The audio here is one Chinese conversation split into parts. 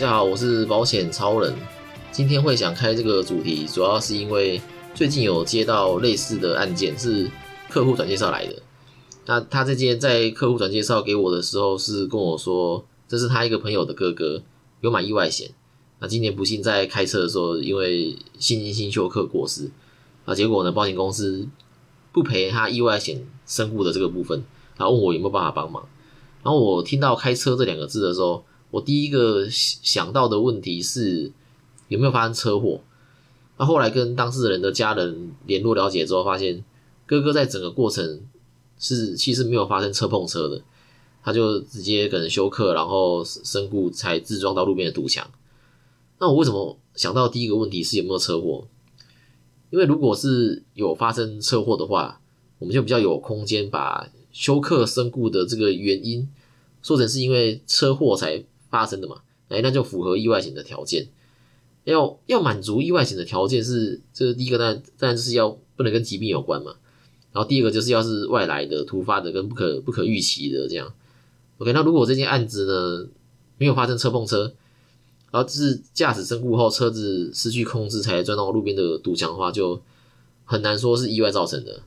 大家好，我是保险超人。今天会想开这个主题，主要是因为最近有接到类似的案件，是客户转介绍来的。那他这件在客户转介绍给我的时候，是跟我说，这是他一个朋友的哥哥有买意外险。那今年不幸在开车的时候，因为心肌性休克过世。啊，结果呢，保险公司不赔他意外险身故的这个部分，他问我有没有办法帮忙。然后我听到开车这两个字的时候，我第一个想到的问题是有没有发生车祸。那后来跟当事人的家人联络了解之后，发现哥哥在整个过程是其实没有发生车碰车的，他就直接可能休克，然后身故才自撞到路边的堵墙。那我为什么想到第一个问题是有没有车祸？因为如果是有发生车祸的话，我们就比较有空间把。休克身故的这个原因，说成是因为车祸才发生的嘛？哎，那就符合意外险的条件。要要满足意外险的条件是，这是第一个当然当然就是要不能跟疾病有关嘛。然后第二个就是要是外来的、突发的、跟不可不可预期的这样。OK，那如果这件案子呢没有发生车碰车，而是驾驶身故后车子失去控制才撞到路边的堵墙的话，就很难说是意外造成的。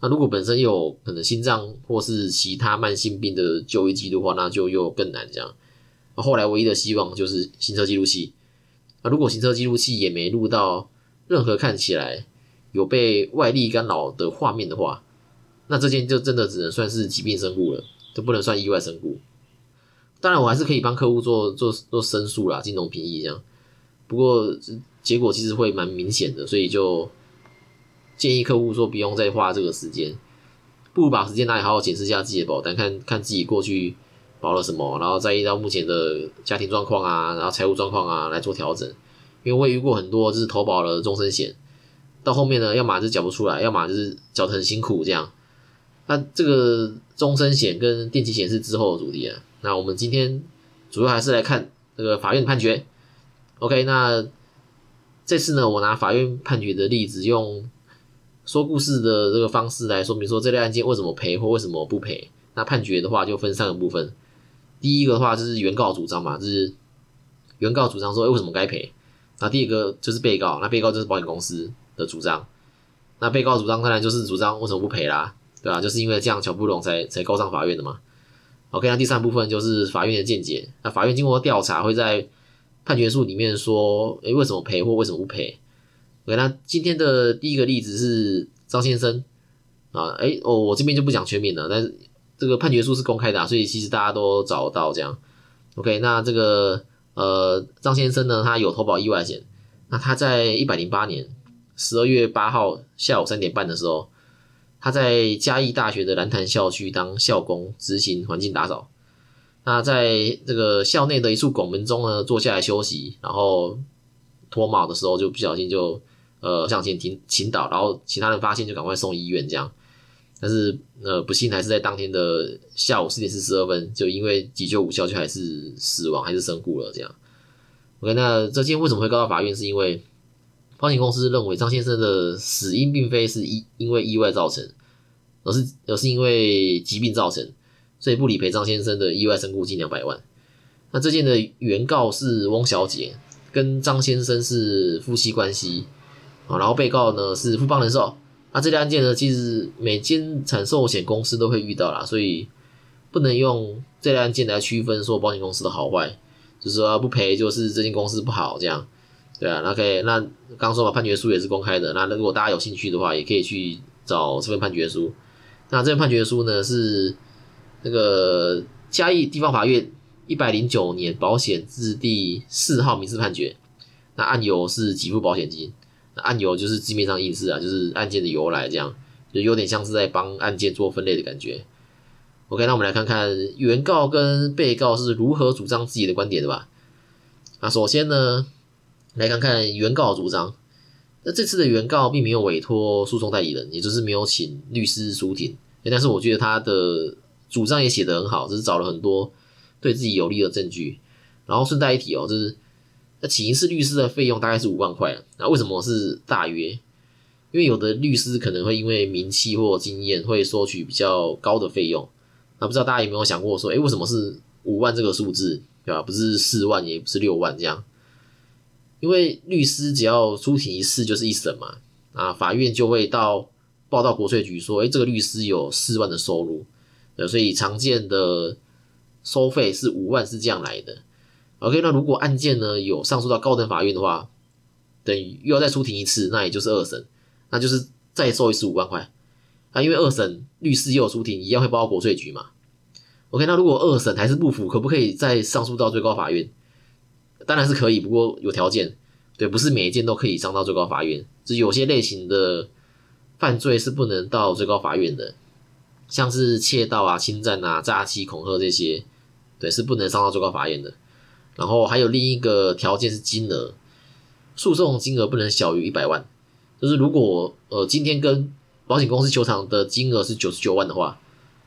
那如果本身有可能心脏或是其他慢性病的就医记录的话，那就又更难这样。后来唯一的希望就是行车记录器。那如果行车记录器也没录到任何看起来有被外力干扰的画面的话，那这件就真的只能算是疾病身故了，就不能算意外身故。当然，我还是可以帮客户做做做申诉啦，金融评议这样。不过结果其实会蛮明显的，所以就。建议客户说不用再花这个时间，不如把时间拿来好好检视一下自己的保单，看看自己过去保了什么，然后再依照目前的家庭状况啊，然后财务状况啊来做调整。因为我遇过很多就是投保了终身险，到后面呢，要么就是缴不出来，要么就是缴的很辛苦这样。那这个终身险跟定期险是之后的主题啊。那我们今天主要还是来看这个法院判决。OK，那这次呢，我拿法院判决的例子用。说故事的这个方式来说明说这类案件为什么赔或为什么不赔。那判决的话就分三个部分。第一个的话就是原告主张嘛，就是原告主张说哎为什么该赔。那第二个就是被告，那被告就是保险公司的主张。那被告主张当然就是主张为什么不赔啦，对吧？就是因为这样巧不容才才告上法院的嘛。OK，那第三部分就是法院的见解。那法院经过调查会在判决书里面说，诶，为什么赔或为什么不赔？OK，？那今天的第一个例子是张先生啊，哎哦，我这边就不讲全名了，但是这个判决书是公开的，所以其实大家都找到这样。OK，那这个呃张先生呢，他有投保意外险，那他在一百零八年十二月八号下午三点半的时候，他在嘉义大学的蓝潭校区当校工执行环境打扫，那在这个校内的一处拱门中呢坐下来休息，然后脱帽的时候就不小心就。呃，向前停倾倒，然后其他人发现就赶快送医院这样，但是呃不幸还是在当天的下午四点四十二分，就因为急救无效，就还是死亡还是身故了这样。OK，那这件为什么会告到法院？是因为保险公司认为张先生的死因并非是意因为意外造成，而是而是因为疾病造成，所以不理赔张先生的意外身故金两百万。那这件的原告是翁小姐，跟张先生是夫妻关系。啊，然后被告呢是富邦人寿，那这类案件呢，其实每间产寿险公司都会遇到啦，所以不能用这类案件来区分说保险公司的好坏，就是说不赔就是这间公司不好这样，对啊，那可以，那刚说嘛，判决书也是公开的，那如果大家有兴趣的话，也可以去找这份判决书。那这份判决书呢是那个嘉义地方法院一百零九年保险字第四号民事判决，那案由是给付保险金。案由就是字面上意思啊，就是案件的由来，这样就有点像是在帮案件做分类的感觉。OK，那我们来看看原告跟被告是如何主张自己的观点的吧。那首先呢，来看看原告主张。那这次的原告并没有委托诉讼代理人，也就是没有请律师出庭。但是我觉得他的主张也写得很好，只是找了很多对自己有利的证据。然后顺带一提哦，就是。那请一次律师的费用大概是五万块那为什么是大约？因为有的律师可能会因为名气或经验会收取比较高的费用。那不知道大家有没有想过说，诶，为什么是五万这个数字？对吧？不是四万，也不是六万这样。因为律师只要出庭一次就是一审嘛，啊，法院就会到报到国税局说，哎，这个律师有四万的收入，呃，所以常见的收费是五万，是这样来的。OK，那如果案件呢有上诉到高等法院的话，等于又要再出庭一次，那也就是二审，那就是再收一次五万块。啊，因为二审律师也有出庭，一样会报到国税局嘛。OK，那如果二审还是不服，可不可以再上诉到最高法院？当然是可以，不过有条件，对，不是每一件都可以上到最高法院，就有些类型的犯罪是不能到最高法院的，像是窃盗啊、侵占啊、诈欺、恐吓这些，对，是不能上到最高法院的。然后还有另一个条件是金额，诉讼金额不能小于一百万，就是如果呃今天跟保险公司求偿的金额是九十九万的话，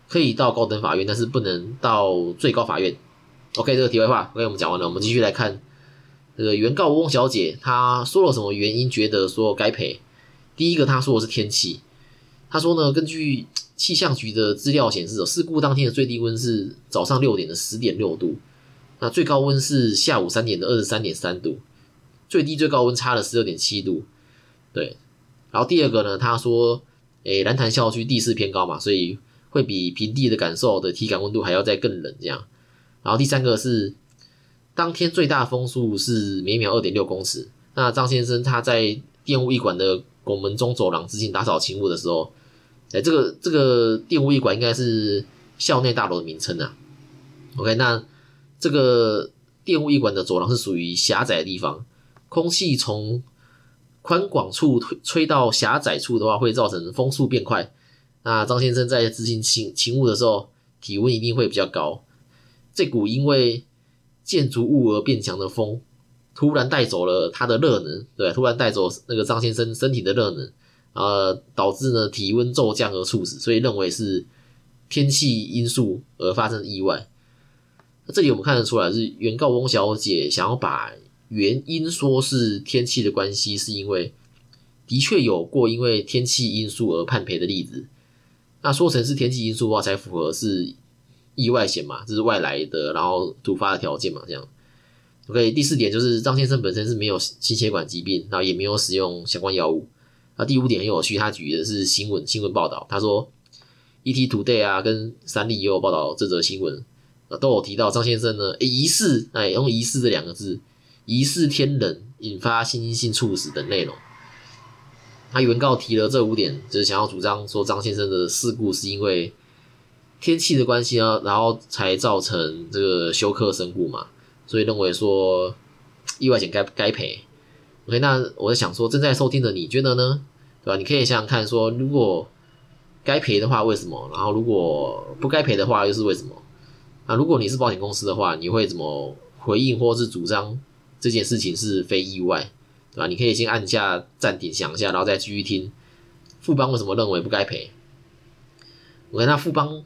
可以到高等法院，但是不能到最高法院。OK，这个题外话，OK，我们讲完了，我们继续来看这个原告翁小姐，她说了什么原因觉得说该赔？第一个，她说的是天气，她说呢，根据气象局的资料显示，事故当天的最低温是早上六点的十点六度，那最高温是下午三点的二十三点三度，最低最高温差了十六点七度。对，然后第二个呢，他说，诶，蓝潭校区地势偏高嘛，所以会比平地的感受的体感温度还要再更冷这样。然后第三个是当天最大风速是每秒二点六公尺。那张先生他在电务一馆的拱门中走廊执行打扫勤务的时候，诶，这个这个电务一馆应该是校内大楼的名称啊。OK，那这个电务一馆的走廊是属于狭窄的地方，空气从宽广处吹吹到狭窄处的话，会造成风速变快。那张先生在执行勤勤务的时候，体温一定会比较高。这股因为建筑物而变强的风，突然带走了他的热能，对，突然带走那个张先生身体的热能，呃，导致呢体温骤降而猝死，所以认为是天气因素而发生意外。这里我们看得出来，是原告翁小姐想要把原因说是天气的关系，是因为的确有过因为天气因素而判赔的例子，那说成是天气因素的话，才符合是。意外险嘛，这是外来的，然后突发的条件嘛，这样。OK，第四点就是张先生本身是没有心血管疾病，然后也没有使用相关药物。那第五点很有趣，他举的是新闻新闻报道，他说 ET Today 啊跟三立也有报道这则新闻，都有提到张先生呢疑似哎用疑似这两个字，疑似天冷引发心因性猝死等内容。他原告提了这五点，就是想要主张说张先生的事故是因为。天气的关系呢，然后才造成这个休克身故嘛，所以认为说意外险该该赔。OK，那我在想说，正在收听的你觉得呢？对吧？你可以想想看，说如果该赔的话，为什么？然后如果不该赔的话，又是为什么？那如果你是保险公司的话，你会怎么回应或是主张这件事情是非意外？对吧？你可以先按下暂停，想一下，然后再继续听富邦为什么认为不该赔。OK，那富邦。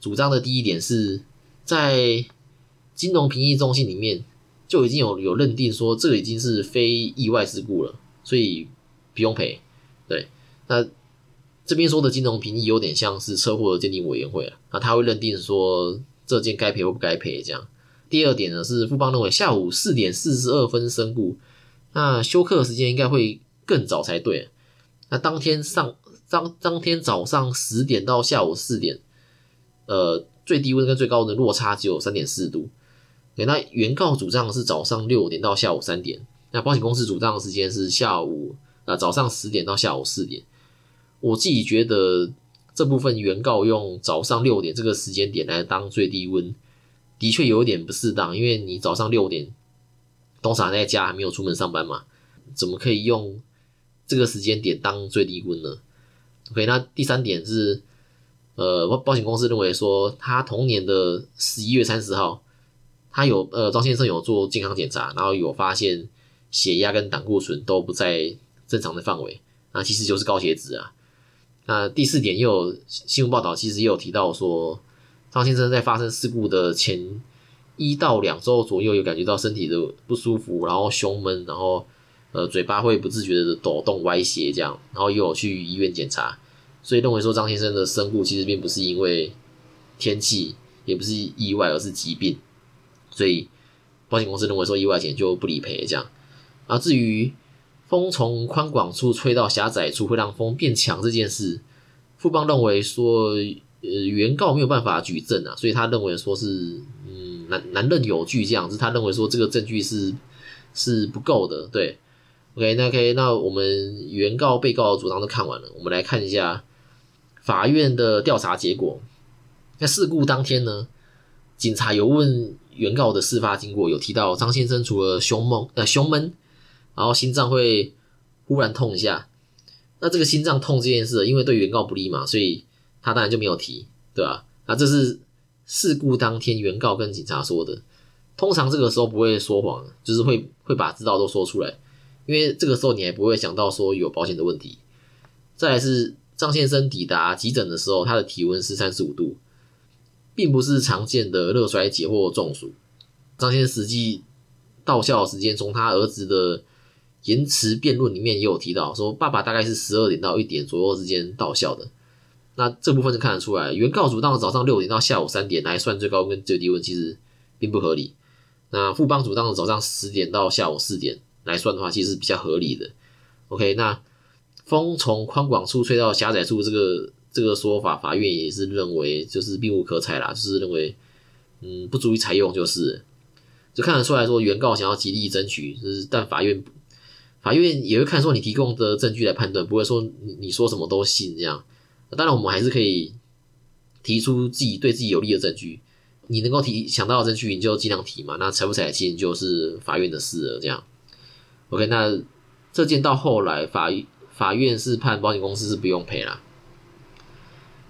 主张的第一点是在金融评议中心里面就已经有有认定说这个已经是非意外事故了，所以不用赔。对，那这边说的金融评议有点像是车祸的鉴定委员会啊，那他会认定说这件该赔或不该赔这样。第二点呢是富邦认为下午四点四十二分身故，那休克时间应该会更早才对。那当天上当当天早上十点到下午四点。呃，最低温跟最高温的落差只有三点四度。那原告主张是早上六点到下午三点，那保险公司主张的时间是下午啊早上十点到下午四点。我自己觉得这部分原告用早上六点这个时间点来当最低温，的确有点不适当，因为你早上六点通常在家还没有出门上班嘛，怎么可以用这个时间点当最低温呢？OK，那第三点是。呃，保保险公司认为说，他同年的十一月三十号，他有呃张先生有做健康检查，然后有发现血压跟胆固醇都不在正常的范围，那其实就是高血脂啊。那第四点，又有新闻报道，其实也有提到说，张先生在发生事故的前一到两周左右，有感觉到身体的不舒服，然后胸闷，然后呃嘴巴会不自觉的抖动歪斜这样，然后又有去医院检查。所以认为说张先生的身故其实并不是因为天气，也不是意外，而是疾病。所以保险公司认为说意外险就不理赔这样。啊，至于风从宽广处吹到狭窄处会让风变强这件事，富邦认为说，呃，原告没有办法举证啊，所以他认为说是，嗯，难难认有据这样子，他认为说这个证据是是不够的，对。OK，那 OK，那我们原告、被告的主张都看完了，我们来看一下法院的调查结果。在事故当天呢，警察有问原告的事发经过，有提到张先生除了胸闷呃胸闷，然后心脏会忽然痛一下。那这个心脏痛这件事，因为对原告不利嘛，所以他当然就没有提，对吧？那这是事故当天原告跟警察说的。通常这个时候不会说谎，就是会会把知道都说出来。因为这个时候你还不会想到说有保险的问题。再来是张先生抵达急诊的时候，他的体温是三十五度，并不是常见的热衰竭或中暑。张先生实际到校时间，从他儿子的延迟辩论里面也有提到，说爸爸大概是十二点到一点左右之间到校的。那这部分就看得出来，原告主当早上六点到下午三点来算最高跟最低温，其实并不合理。那副帮主当的早上十点到下午四点。来算的话，其实是比较合理的。OK，那风从宽广处吹到狭窄处，这个这个说法，法院也是认为就是并无可采啦，就是认为嗯不足以采用，就是就看得出来说原告想要极力争取，就是但法院法院也会看说你提供的证据来判断，不会说你你说什么都信这样。当然，我们还是可以提出自己对自己有利的证据，你能够提想到的证据，你就尽量提嘛。那采不采信就是法院的事了，这样。OK，那这件到后来法法院是判保险公司是不用赔啦。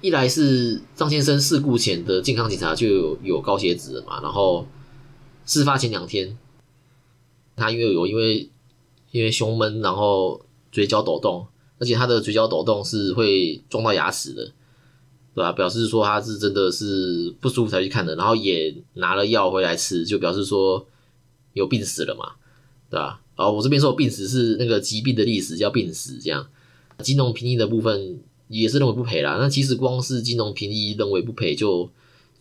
一来是张先生事故前的健康检查就有高血脂嘛，然后事发前两天，他因为有因为因为胸闷，然后嘴角抖动，而且他的嘴角抖动是会撞到牙齿的，对吧？表示说他是真的是不舒服才去看的，然后也拿了药回来吃，就表示说有病死了嘛，对吧？哦，我这边说病史是那个疾病的历史叫病史，这样金融评议的部分也是认为不赔啦。那其实光是金融评议认为不赔，就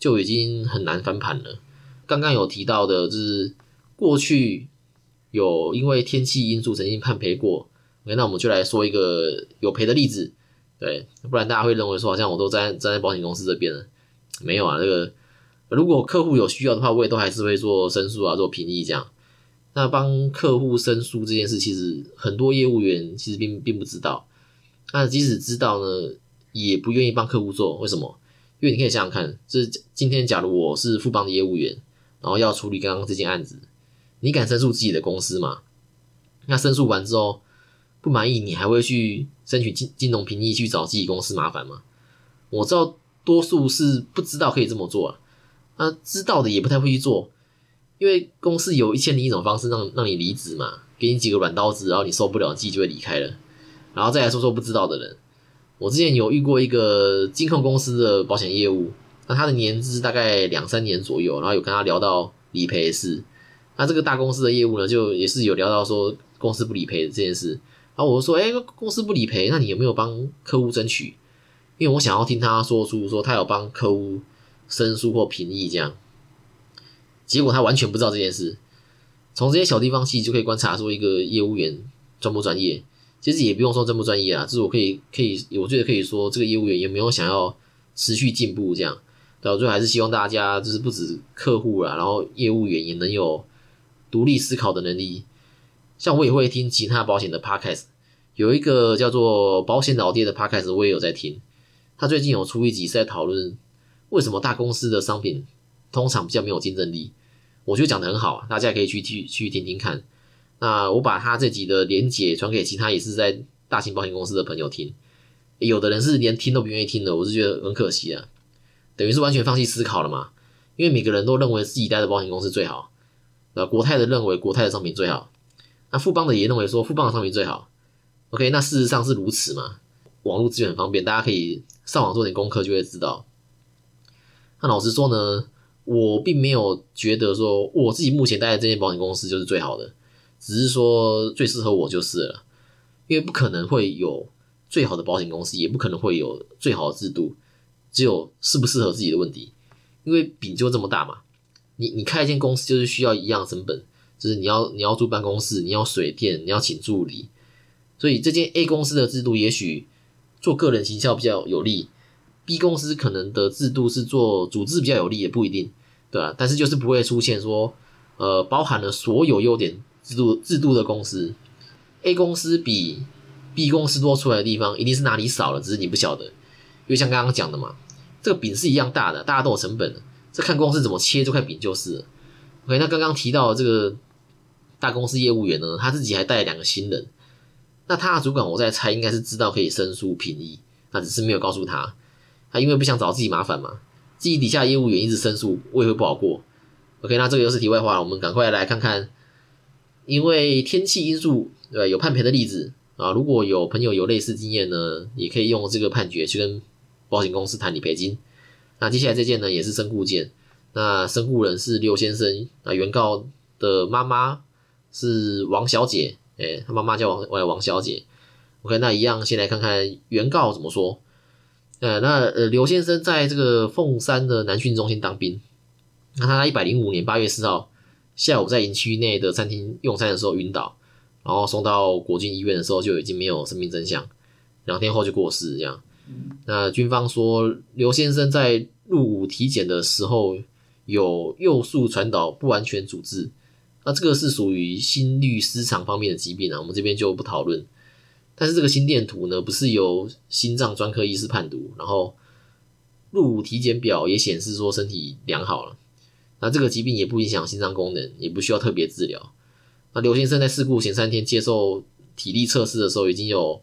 就已经很难翻盘了。刚刚有提到的，就是过去有因为天气因素曾经判赔过。OK，那我们就来说一个有赔的例子，对，不然大家会认为说好像我都站站在保险公司这边了。没有啊，这个如果客户有需要的话，我也都还是会做申诉啊，做评议这样。那帮客户申诉这件事，其实很多业务员其实并并不知道。那即使知道呢，也不愿意帮客户做。为什么？因为你可以想想看，这今天假如我是富邦的业务员，然后要处理刚刚这件案子，你敢申诉自己的公司吗？那申诉完之后不满意，你还会去争取金金融评议去找自己公司麻烦吗？我知道多数是不知道可以这么做啊，那知道的也不太会去做。因为公司有一千零一种方式让让你离职嘛，给你几个软刀子，然后你受不了，自己就会离开了。然后再来说说不知道的人，我之前有遇过一个金控公司的保险业务，那他的年资大概两三年左右，然后有跟他聊到理赔的事。那这个大公司的业务呢，就也是有聊到说公司不理赔这件事。然后我就说，哎，公司不理赔，那你有没有帮客户争取？因为我想要听他说出说他有帮客户申诉或评议这样。结果他完全不知道这件事，从这些小地方细就可以观察出一个业务员专不专业。其实也不用说专不专业啊，就是我可以可以，我觉得可以说这个业务员有没有想要持续进步这样。到最后还是希望大家就是不止客户啦，然后业务员也能有独立思考的能力。像我也会听其他保险的 podcast，有一个叫做保险老爹的 podcast，我也有在听。他最近有出一集是在讨论为什么大公司的商品。通常比较没有竞争力，我觉得讲的很好啊，大家可以去去去听听看。那我把他这集的连结传给其他也是在大型保险公司的朋友听，有的人是连听都不愿意听的，我是觉得很可惜啊，等于是完全放弃思考了嘛。因为每个人都认为自己待的保险公司最好，呃，国泰的认为国泰的商品最好，那富邦的也认为说富邦的商品最好。OK，那事实上是如此嘛？网络资源很方便，大家可以上网做点功课就会知道。那老实说呢？我并没有觉得说我自己目前待的这间保险公司就是最好的，只是说最适合我就是了。因为不可能会有最好的保险公司，也不可能会有最好的制度，只有适不适合自己的问题。因为饼就这么大嘛，你你开一间公司就是需要一样成本，就是你要你要租办公室，你要水电，你要请助理，所以这间 A 公司的制度也许做个人行销比较有利，B 公司可能的制度是做组织比较有利，也不一定，对吧？但是就是不会出现说，呃，包含了所有优点制度制度的公司，A 公司比 B 公司多出来的地方，一定是哪里少了，只是你不晓得。因为像刚刚讲的嘛，这个饼是一样大的，大家都有成本的，这看公司怎么切这块饼就是了。OK，那刚刚提到这个大公司业务员呢，他自己还带了两个新人，那他的主管我在猜应该是知道可以申诉评议，那只是没有告诉他，他因为不想找自己麻烦嘛，自己底下业务员一直申诉，我也会不好过。OK，那这个又是题外话，我们赶快来看看，因为天气因素，对有判赔的例子啊，如果有朋友有类似经验呢，也可以用这个判决去跟。保险公司谈理赔金，那接下来这件呢也是身故件，那身故人是刘先生，那原告的妈妈是王小姐，哎，他妈妈叫王王小姐。OK，那一样先来看看原告怎么说。呃，那呃刘先生在这个凤山的南训中心当兵，那他一百零五年八月四号下午在营区内的餐厅用餐的时候晕倒，然后送到国军医院的时候就已经没有生命真相，两天后就过世，这样。那军方说，刘先生在入伍体检的时候有右束传导不完全阻滞，那这个是属于心律失常方面的疾病啊，我们这边就不讨论。但是这个心电图呢，不是由心脏专科医师判读，然后入伍体检表也显示说身体良好了，那这个疾病也不影响心脏功能，也不需要特别治疗。那刘先生在事故前三天接受体力测试的时候，已经有。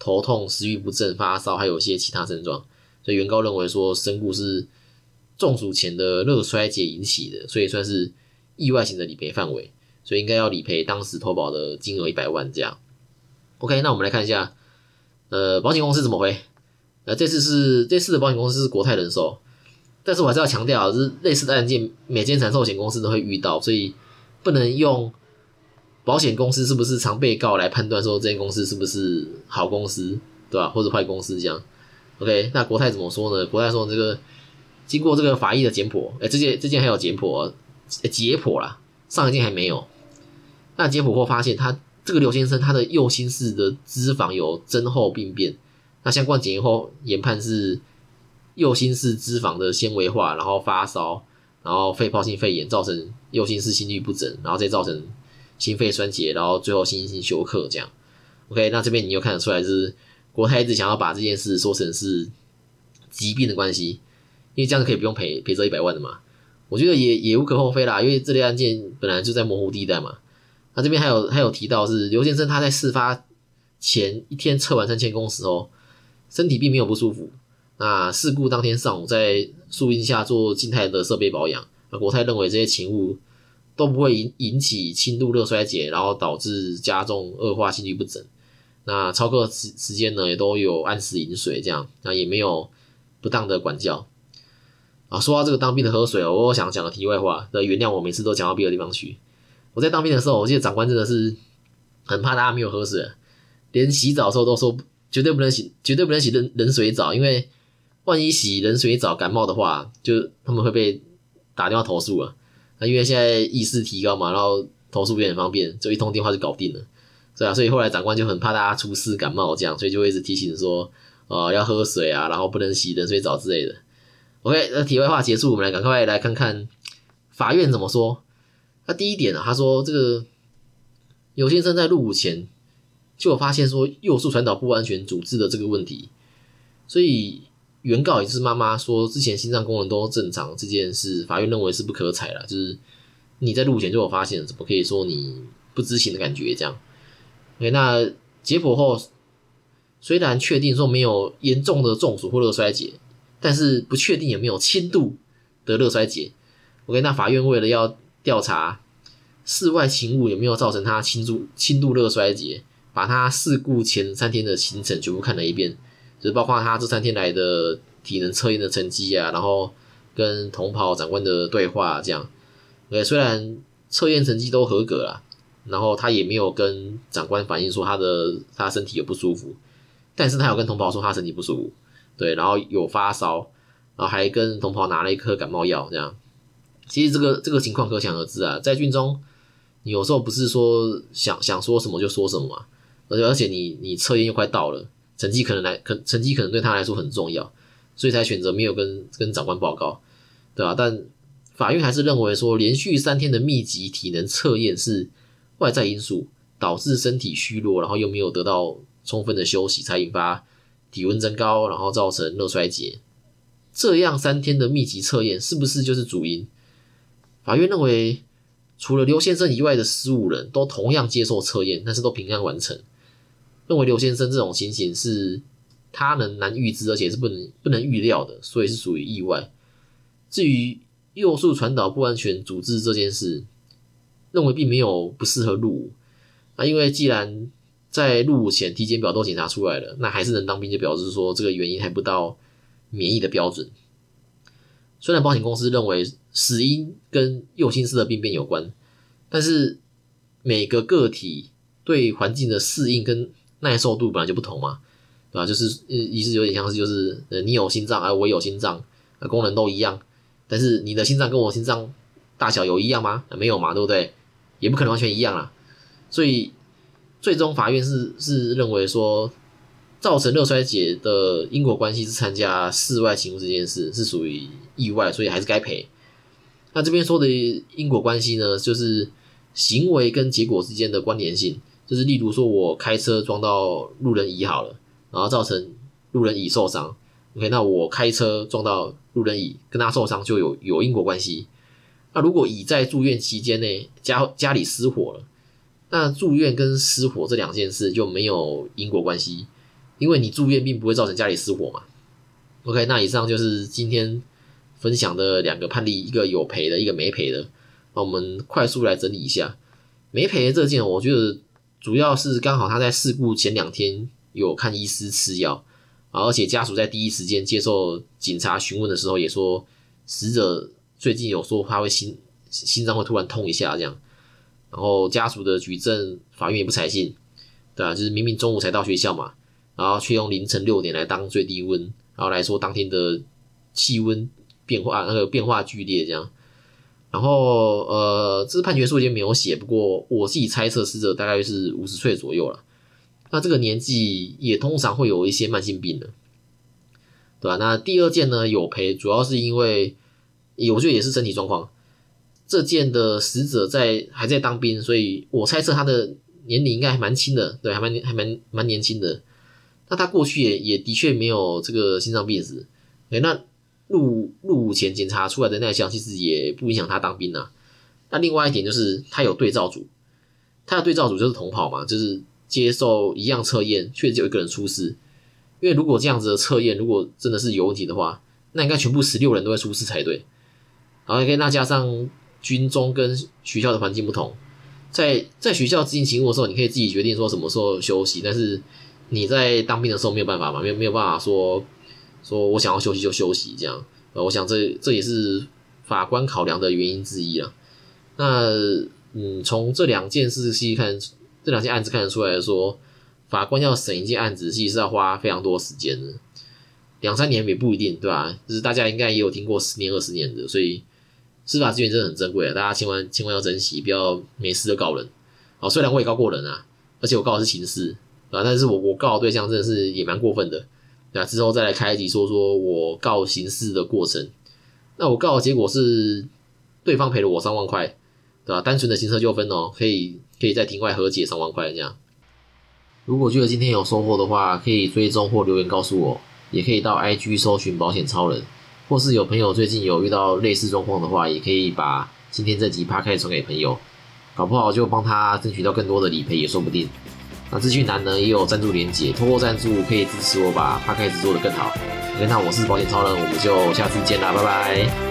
头痛、食欲不振、发烧，还有一些其他症状，所以原告认为说身故是中暑前的热衰竭引起的，所以算是意外型的理赔范围，所以应该要理赔当时投保的金额一百万这样。OK，那我们来看一下，呃，保险公司怎么回？呃，这次是这次的保险公司是国泰人寿，但是我还是要强调，是类似的案件，每间产寿险公司都会遇到，所以不能用。保险公司是不是常被告来判断说这间公司是不是好公司，对吧？或者坏公司这样？OK，那国泰怎么说呢？国泰说这个经过这个法医的检剖，哎，这件这件还有检剖，解剖啦，上一件还没有。那解剖后发现，他这个刘先生他的右心室的脂肪有增厚病变，那相关检验后研判是右心室脂肪的纤维化，然后发烧，然后肺泡性肺炎造成右心室心律不整，然后再造成。心肺衰竭，然后最后心心休克，这样，OK，那这边你又看得出来是国泰一直想要把这件事说成是疾病的关系，因为这样子可以不用赔赔这一百万的嘛，我觉得也也无可厚非啦，因为这类案件本来就在模糊地带嘛。那这边还有还有提到是刘先生他在事发前一天测完三千公时候，身体并没有不舒服，那事故当天上午在树荫下做静态的设备保养，那国泰认为这些勤务。都不会引引起轻度热衰竭，然后导致加重恶化心律不整。那超课时时间呢，也都有按时饮水，这样那也没有不当的管教。啊，说到这个当兵的喝水，我想讲个题外话，那原谅我每次都讲到别的地方去。我在当兵的时候，我记得长官真的是很怕大家没有喝水，连洗澡的时候都说绝对不能洗，绝对不能洗冷冷水澡，因为万一洗冷水澡感冒的话，就他们会被打电话投诉了。那因为现在意识提高嘛，然后投诉也很方便，就一通电话就搞定了，对啊，所以后来长官就很怕大家出事感冒这样，所以就会一直提醒说，呃，要喝水啊，然后不能洗冷水澡之类的。OK，那题外话结束，我们来赶快来看看法院怎么说。那第一点呢，他说这个有先生在入伍前就有发现说右速传导不安全阻滞的这个问题，所以。原告也就是妈妈说，之前心脏功能都正常，这件事法院认为是不可采了。就是你在入伍前就有发现，怎么可以说你不知情的感觉？这样，OK，那解剖后虽然确定说没有严重的中暑或热衰竭，但是不确定有没有轻度的热衰竭。OK，那法院为了要调查室外勤务有没有造成他轻度轻度热衰竭，把他事故前三天的行程全部看了一遍。就是包括他这三天来的体能测验的成绩啊，然后跟同跑长官的对话这样。对，虽然测验成绩都合格了，然后他也没有跟长官反映说他的他身体有不舒服，但是他有跟同袍说他身体不舒服，对，然后有发烧，然后还跟同袍拿了一颗感冒药这样。其实这个这个情况可想而知啊，在军中，你有时候不是说想想说什么就说什么嘛，而且而且你你测验又快到了，成绩可能来可成绩可能对他来说很重要，所以才选择没有跟跟长官报告，对吧？但法院还是认为说，连续三天的密集体能测验是外在因素导致身体虚弱，然后又没有得到充分的休息，才引发体温增高，然后造成热衰竭。这样三天的密集测验是不是就是主因？法院认为，除了刘先生以外的十五人都同样接受测验，但是都平安完成。认为刘先生这种情形是他能难预知，而且是不能不能预料的，所以是属于意外。至于诱素传导不安全组织这件事，认为并没有不适合入伍啊，因为既然在入伍前体检表都检查出来了，那还是能当兵，就表示说这个原因还不到。免疫的标准，虽然保险公司认为死因跟右心室的病变有关，但是每个个体对环境的适应跟耐受度本来就不同嘛，对吧？就是意思有点像是就是呃，你有心脏而我有心脏，功能都一样，但是你的心脏跟我心脏大小有一样吗？没有嘛，对不对？也不可能完全一样啦，所以最终法院是是认为说。造成热衰竭的因果关系是参加室外勤务这件事是属于意外，所以还是该赔。那这边说的因果关系呢，就是行为跟结果之间的关联性，就是例如说我开车撞到路人乙好了，然后造成路人乙受伤。OK，那我开车撞到路人乙跟他受伤就有有因果关系。那如果乙在住院期间内家家里失火了，那住院跟失火这两件事就没有因果关系。因为你住院并不会造成家里失火嘛。OK，那以上就是今天分享的两个判例，一个有赔的，一个没赔的。那我们快速来整理一下，没赔的这件，我觉得主要是刚好他在事故前两天有看医师吃药，而且家属在第一时间接受警察询问的时候也说，死者最近有说他会心心脏会突然痛一下这样，然后家属的举证法院也不采信，对啊，就是明明中午才到学校嘛。然后却用凌晨六点来当最低温，然后来说当天的气温变化那个变化剧烈这样，然后呃，这判决书已经没有写，不过我自己猜测死者大概是五十岁左右了，那这个年纪也通常会有一些慢性病的，对吧？那第二件呢有赔，主要是因为我觉得也是身体状况，这件的死者在还在当兵，所以我猜测他的年龄应该还蛮轻的，对，还蛮还蛮蛮年轻的。那他过去也也的确没有这个心脏病史，哎，那入入伍前检查出来的那项其实也不影响他当兵啊。那另外一点就是他有对照组，他的对照组就是同跑嘛，就是接受一样测验，确实有一个人出事。因为如果这样子的测验如果真的是有问题的话，那应该全部十六人都会出事才对。然后可以那加上军中跟学校的环境不同，在在学校执行勤务的时候，你可以自己决定说什么时候休息，但是。你在当兵的时候没有办法嘛？没有没有办法说说我想要休息就休息这样。呃，我想这这也是法官考量的原因之一啊。那嗯，从这两件事细看，这两件案子看得出来说，法官要审一件案子，其实是要花非常多时间的，两三年也不一定，对吧？就是大家应该也有听过十年、二十年的，所以司法资源真的很珍贵啊，大家千万千万要珍惜，不要没事就告人。哦，虽然我也告过人啊，而且我告的是刑事。啊！但是我我告的对象真的是也蛮过分的，对之后再来开一集说说我告刑事的过程。那我告的结果是对方赔了我三万块，对吧？单纯的行车纠纷哦，可以可以在庭外和解三万块这样。如果觉得今天有收获的话，可以追踪或留言告诉我，也可以到 IG 搜寻保险超人，或是有朋友最近有遇到类似状况的话，也可以把今天这集 p 开传给朋友，搞不好就帮他争取到更多的理赔也说不定。那资讯栏呢也有赞助连结，通过赞助可以支持我把 p 开始做得更好。OK，那我是保险超人，我们就下次见啦，拜拜。